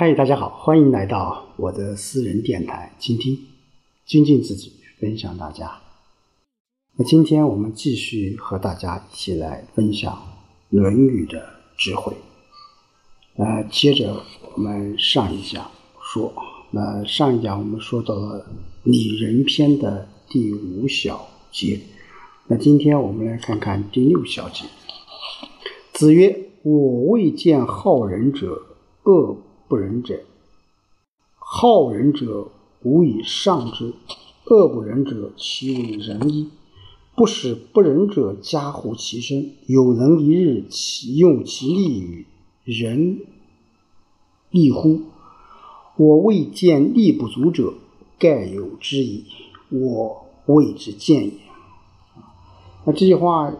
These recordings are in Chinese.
嗨，大家好，欢迎来到我的私人电台，倾听，精进自己，分享大家。那今天我们继续和大家一起来分享《论语》的智慧。呃，接着我们上一讲说，那上一讲我们说到了拟人篇的第五小节，那今天我们来看看第六小节。子曰：“我未见好仁者恶不仁者。好仁者，无以上之；恶不仁者，其为仁矣。不使不仁者加乎其身。有能一日，其用其力与人利乎？我未见力不足者，盖有之矣。我谓之见也。”那这句话，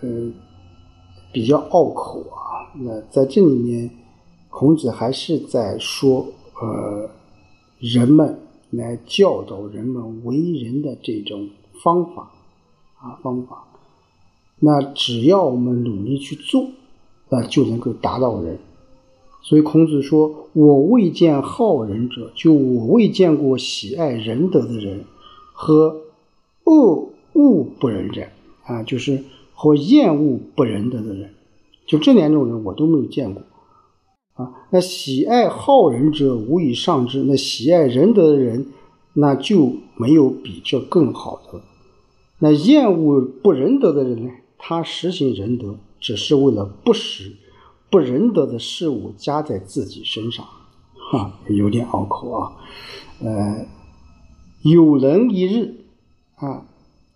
呃。比较拗口啊，那在这里面，孔子还是在说，呃，人们来教导人们为人的这种方法啊方法。那只要我们努力去做，那就能够达到人。所以孔子说：“我未见好仁者，就我未见过喜爱仁德的人和恶恶不仁者啊，就是。”和厌恶不仁德的人，就这两种人我都没有见过啊。那喜爱好仁者无以上之，那喜爱仁德的人，那就没有比这更好的了。那厌恶不仁德的人呢？他实行仁德，只是为了不使不仁德的事物加在自己身上，哈，有点拗口啊。呃，有能一日啊。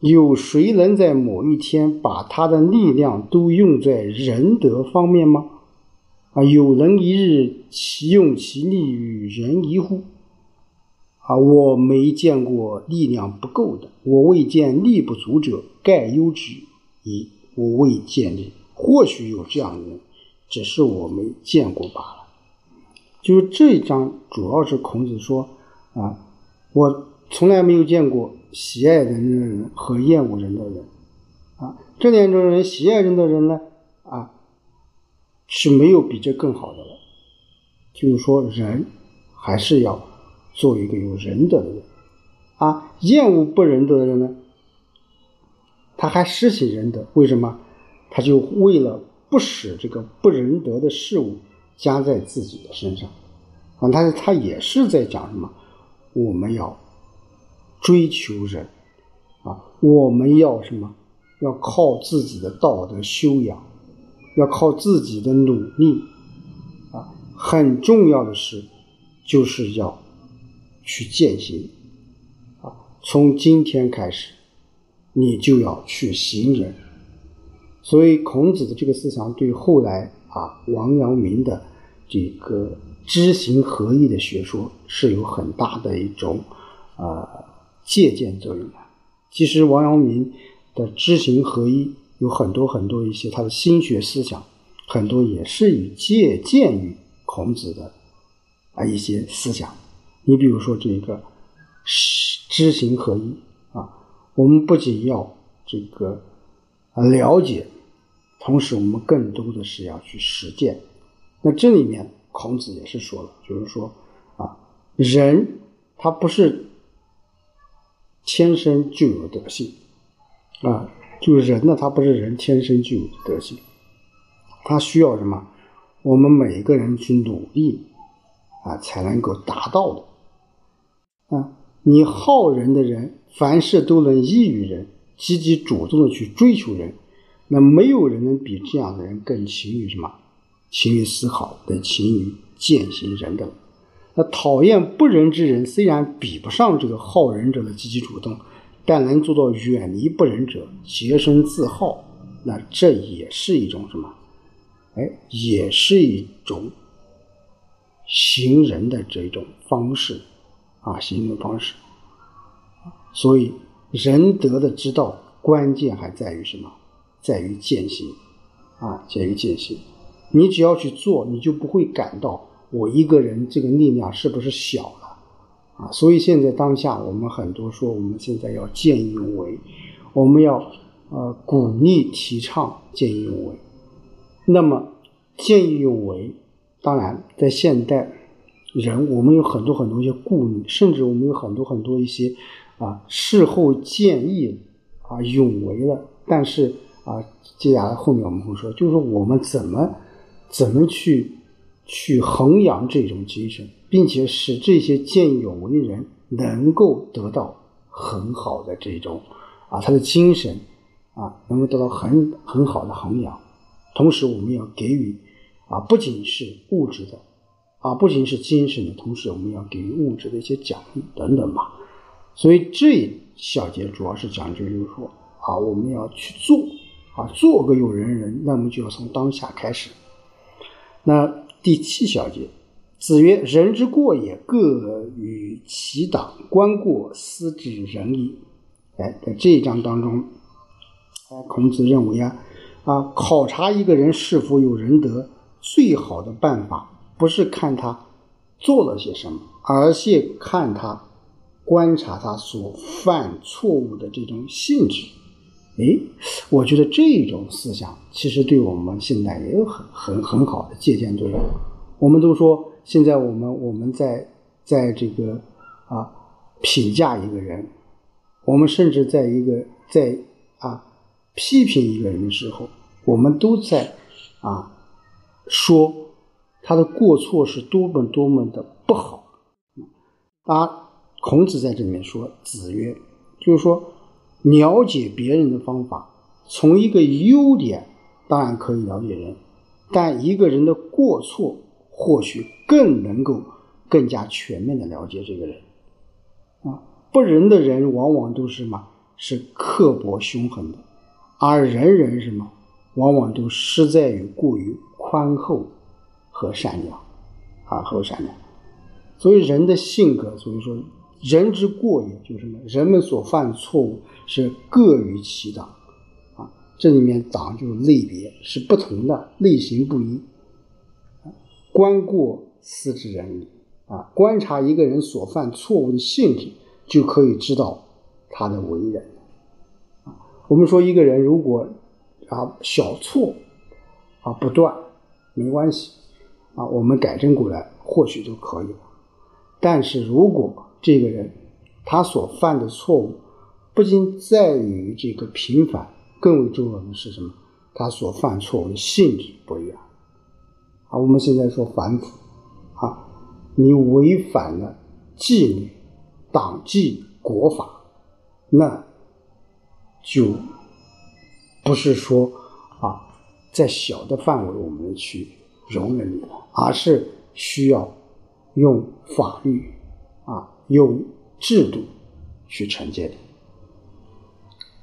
有谁能在某一天把他的力量都用在仁德方面吗？啊，有人一日其用其力与人一乎？啊，我没见过力量不够的，我未见力不足者，盖忧之矣。我未见力，或许有这样的人，只是我没见过罢了。就是这一章主要是孔子说啊，我从来没有见过。喜爱人的人和厌恶人的人，啊，这两种人，喜爱人的人呢，是没有比这更好的了。就是说，人还是要做一个有仁德的人，啊，厌恶不仁德的人呢，他还施行仁德，为什么？他就为了不使这个不仁德的事物加在自己的身上，啊，他他也是在讲什么？我们要。追求人啊，我们要什么？要靠自己的道德修养，要靠自己的努力啊。很重要的是，就是要去践行啊。从今天开始，你就要去行人。所以，孔子的这个思想对后来啊王阳明的这个知行合一的学说是有很大的一种啊。借鉴作用的。其实王阳明的知行合一有很多很多一些他的心学思想，很多也是以借鉴于孔子的啊一些思想。你比如说这个知行合一啊，我们不仅要这个啊了解，同时我们更多的是要去实践。那这里面孔子也是说了，就是说啊，人他不是。天生就有德性，啊，就是人呢，他不是人天生具有的德性，他需要什么？我们每一个人去努力，啊，才能够达到的。啊，你好人的人，凡事都能益于人，积极主动的去追求人，那没有人能比这样的人更勤于什么？勤于思考，更勤于践行仁的。那讨厌不仁之人，虽然比不上这个好人者的积极主动，但能做到远离不仁者，洁身自好，那这也是一种什么？哎，也是一种行人的这种方式啊，行人方式。所以仁德的之道，关键还在于什么？在于践行啊，在于践行。你只要去做，你就不会感到。我一个人这个力量是不是小了啊？所以现在当下我们很多说，我们现在要见义勇为，我们要呃鼓励提倡见义勇为。那么见义勇为，当然在现代人，我们有很多很多一些顾虑，甚至我们有很多很多一些啊事后建议啊勇为了，但是啊接下来后面我们会说，就是说我们怎么怎么去去弘扬这种精神，并且使这些见义勇为的人能够得到很好的这种啊他的精神啊能够得到很很好的弘扬，同时我们要给予啊不仅是物质的。啊，不仅是精神的，同时我们要给予物质的一些奖励等等吧。所以这一小节主要是讲究，就是说啊，我们要去做啊，做个有缘人，那么就要从当下开始。那第七小节，子曰：“人之过也，各与其党。观过，思之仁矣。”哎，在这一章当中，哎，孔子认为啊，啊，考察一个人是否有仁德，最好的办法。不是看他做了些什么，而是看他观察他所犯错误的这种性质。哎，我觉得这种思想其实对我们现在也有很很很好的借鉴作用。我们都说现在我们我们在在这个啊评价一个人，我们甚至在一个在啊批评一个人的时候，我们都在啊说。他的过错是多么多么的不好，啊！孔子在这里面说：“子曰，就是说，了解别人的方法，从一个优点当然可以了解人，但一个人的过错或许更能够更加全面的了解这个人。啊，不仁的人往往都是什么？是刻薄凶狠的，而仁人什么？往往都失在于过于宽厚。”和善良，啊，和善良，所以人的性格，所以说人之过也，就是什么？人们所犯错误是各于其党，啊，这里面党就是类别，是不同的，类型不一。观过思之人矣，啊，观察一个人所犯错误的性质，就可以知道他的为人。啊，我们说一个人如果啊小错啊不断，没关系。啊，我们改正过来或许就可以了。但是如果这个人他所犯的错误不仅在于这个频繁，更为重要的是什么？他所犯错误的性质不一样。啊，我们现在说反腐，啊，你违反了纪律、党纪、国法，那就不是说啊，在小的范围我们去。容忍你了，而是需要用法律啊，用制度去惩戒的。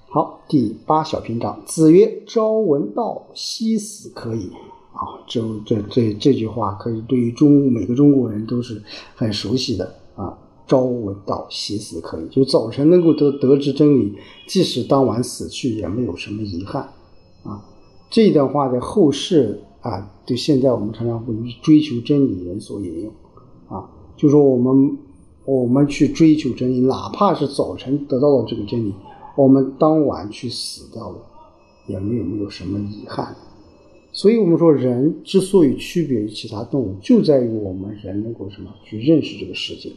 好，第八小篇章，子曰：“朝闻道，夕死可矣。”啊，这这这这句话，可以对于中每个中国人都是很熟悉的啊。朝闻道，夕死可矣，就早晨能够得得知真理，即使当晚死去，也没有什么遗憾啊。这段话在后世。啊，对，现在我们常常会追求真理人所引用，啊，就说我们我们去追求真理，哪怕是早晨得到了这个真理，我们当晚去死掉了，也没有没有什么遗憾。所以，我们说人之所以区别于其他动物，就在于我们人能够什么去认识这个世界，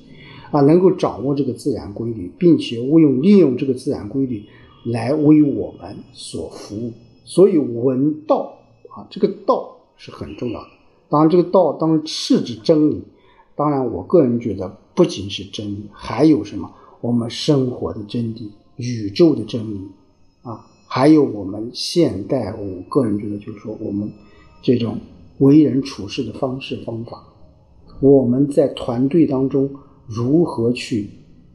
啊，能够掌握这个自然规律，并且利用利用这个自然规律来为我们所服务。所以，闻道啊，这个道。是很重要的。当然，这个道当然是指真理。当然，我个人觉得不仅是真理，还有什么？我们生活的真谛、宇宙的真理，还有我们现代，我个人觉得就是说，我们这种为人处事的方式方法，我们在团队当中如何去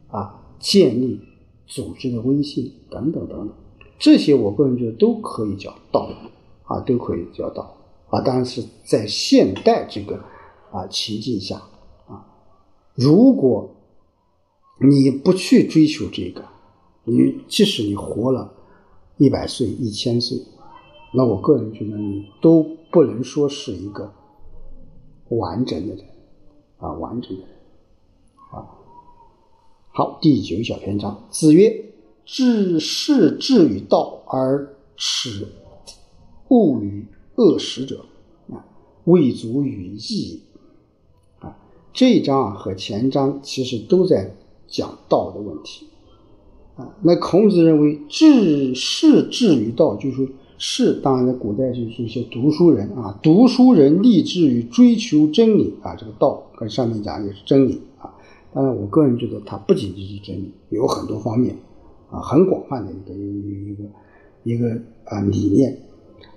啊建立组织的威信等等等等，这些我个人觉得都可以叫道啊，都可以叫道。啊，当然是在现代这个啊情境下啊，如果你不去追求这个，你即使你活了一百岁、一千岁，那我个人觉得你都不能说是一个完整的人啊，完整的人啊。好，第九小篇章，子曰：“治世至于道，而耻恶于。”恶食者啊，未足与义啊。这一章啊和前章其实都在讲道的问题啊。那孔子认为治士志于道，就是士，当然在古代就是一些读书人啊，读书人立志于追求真理啊，这个道跟上面讲也是真理啊。当然，我个人觉得它不仅仅是真理，有很多方面啊，很广泛的一个一个一个啊理念。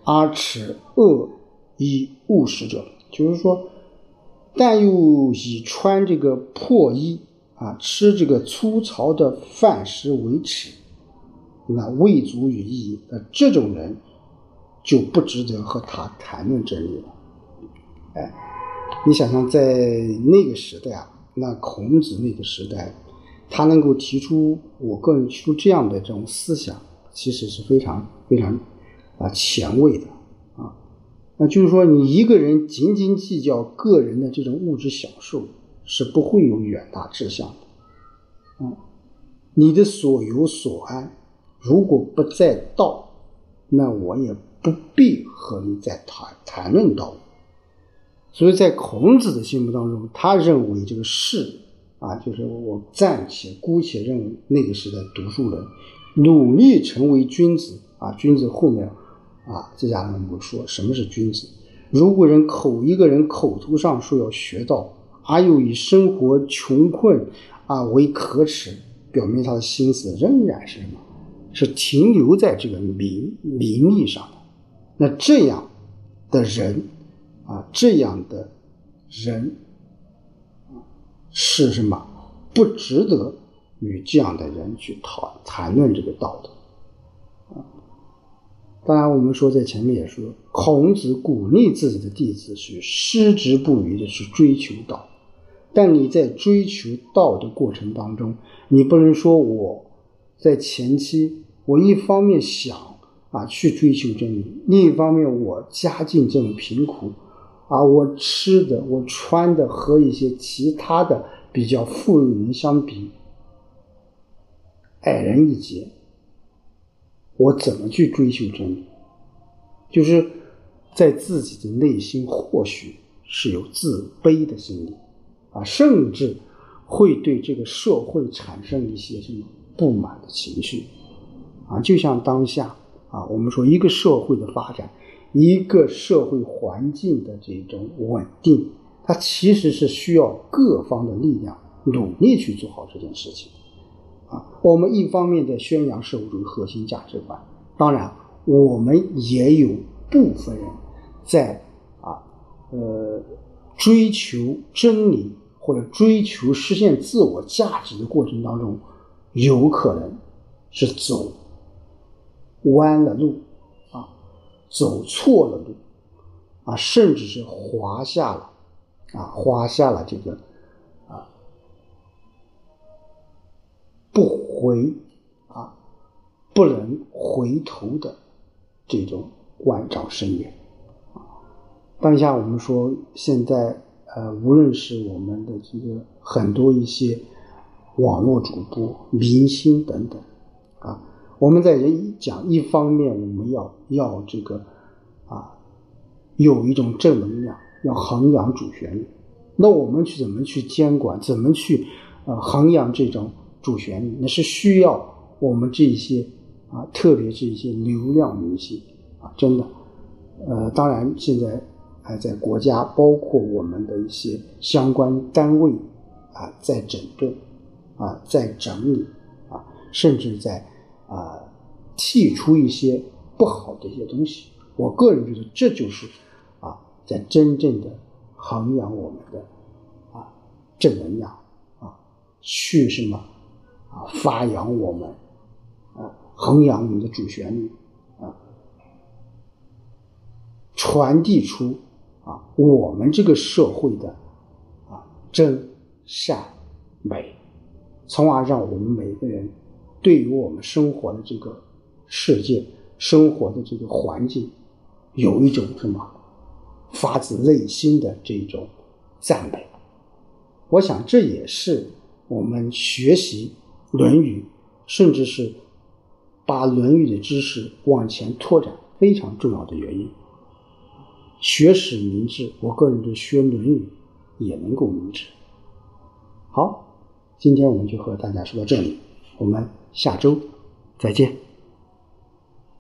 阿耻恶以务实者，就是说。但又以穿这个破衣啊，吃这个粗糙的饭食为耻，那未足于义。那这种人就不值得和他谈论真理了。哎，你想想，在那个时代啊，那孔子那个时代，他能够提出，我个人提出这样的这种思想，其实是非常非常啊前卫的啊。那就是说，你一个人斤斤计较个人的这种物质享受，是不会有远大志向的。嗯，你的所有所安，如果不在道，那我也不必和你再谈谈论道。所以在孔子的心目当中，他认为这个士啊，就是我暂且姑且认为那个时代读书人，努力成为君子啊，君子后面。啊，接下来我们说什么是君子？如果人口一个人口头上说要学道，而又以生活穷困啊为可耻，表明他的心思仍然是什么？是停留在这个名名利上的。那这样的人啊，这样的人是什么？不值得与这样的人去讨谈论这个道德。当然，我们说在前面也说，孔子鼓励自己的弟子是矢志不渝的去追求道。但你在追求道的过程当中，你不能说我在前期我一方面想啊去追求真理，另一方面我家境这么贫苦啊，我吃的我穿的和一些其他的比较富裕人相比矮人一截。我怎么去追求真理？就是在自己的内心，或许是有自卑的心理啊，甚至会对这个社会产生一些什么不满的情绪啊。就像当下啊，我们说一个社会的发展，一个社会环境的这种稳定，它其实是需要各方的力量努力去做好这件事情。啊，我们一方面在宣扬社会主义核心价值观，当然，我们也有部分人在啊，呃，追求真理或者追求实现自我价值的过程当中，有可能是走弯了路，啊，走错了路，啊，甚至是滑下了，啊，滑下了这个啊。不回啊，不能回头的这种万丈深渊啊！当下我们说，现在呃，无论是我们的这个很多一些网络主播、明星等等啊，我们在人讲，一方面我们要要这个啊，有一种正能量，要弘扬主旋律。那我们去怎么去监管？怎么去呃弘扬这种？主旋律，那是需要我们这些啊，特别是一些流量明星啊，真的，呃，当然现在还在国家，包括我们的一些相关单位啊，在整顿啊，在整理啊，甚至在啊剔除一些不好的一些东西。我个人觉得，这就是啊，在真正的弘扬我们的啊正能量啊，去什么？啊，发扬我们，啊，弘扬我们的主旋律，啊，传递出啊我们这个社会的啊真善美，从而让我们每个人对于我们生活的这个世界、生活的这个环境，有一种什么发自内心的这种赞美。我想这也是我们学习。《论语》，甚至是把《论语》的知识往前拓展，非常重要的原因。学史明智，我个人觉得学《论语》也能够明智好，今天我们就和大家说到这里，我们下周再见。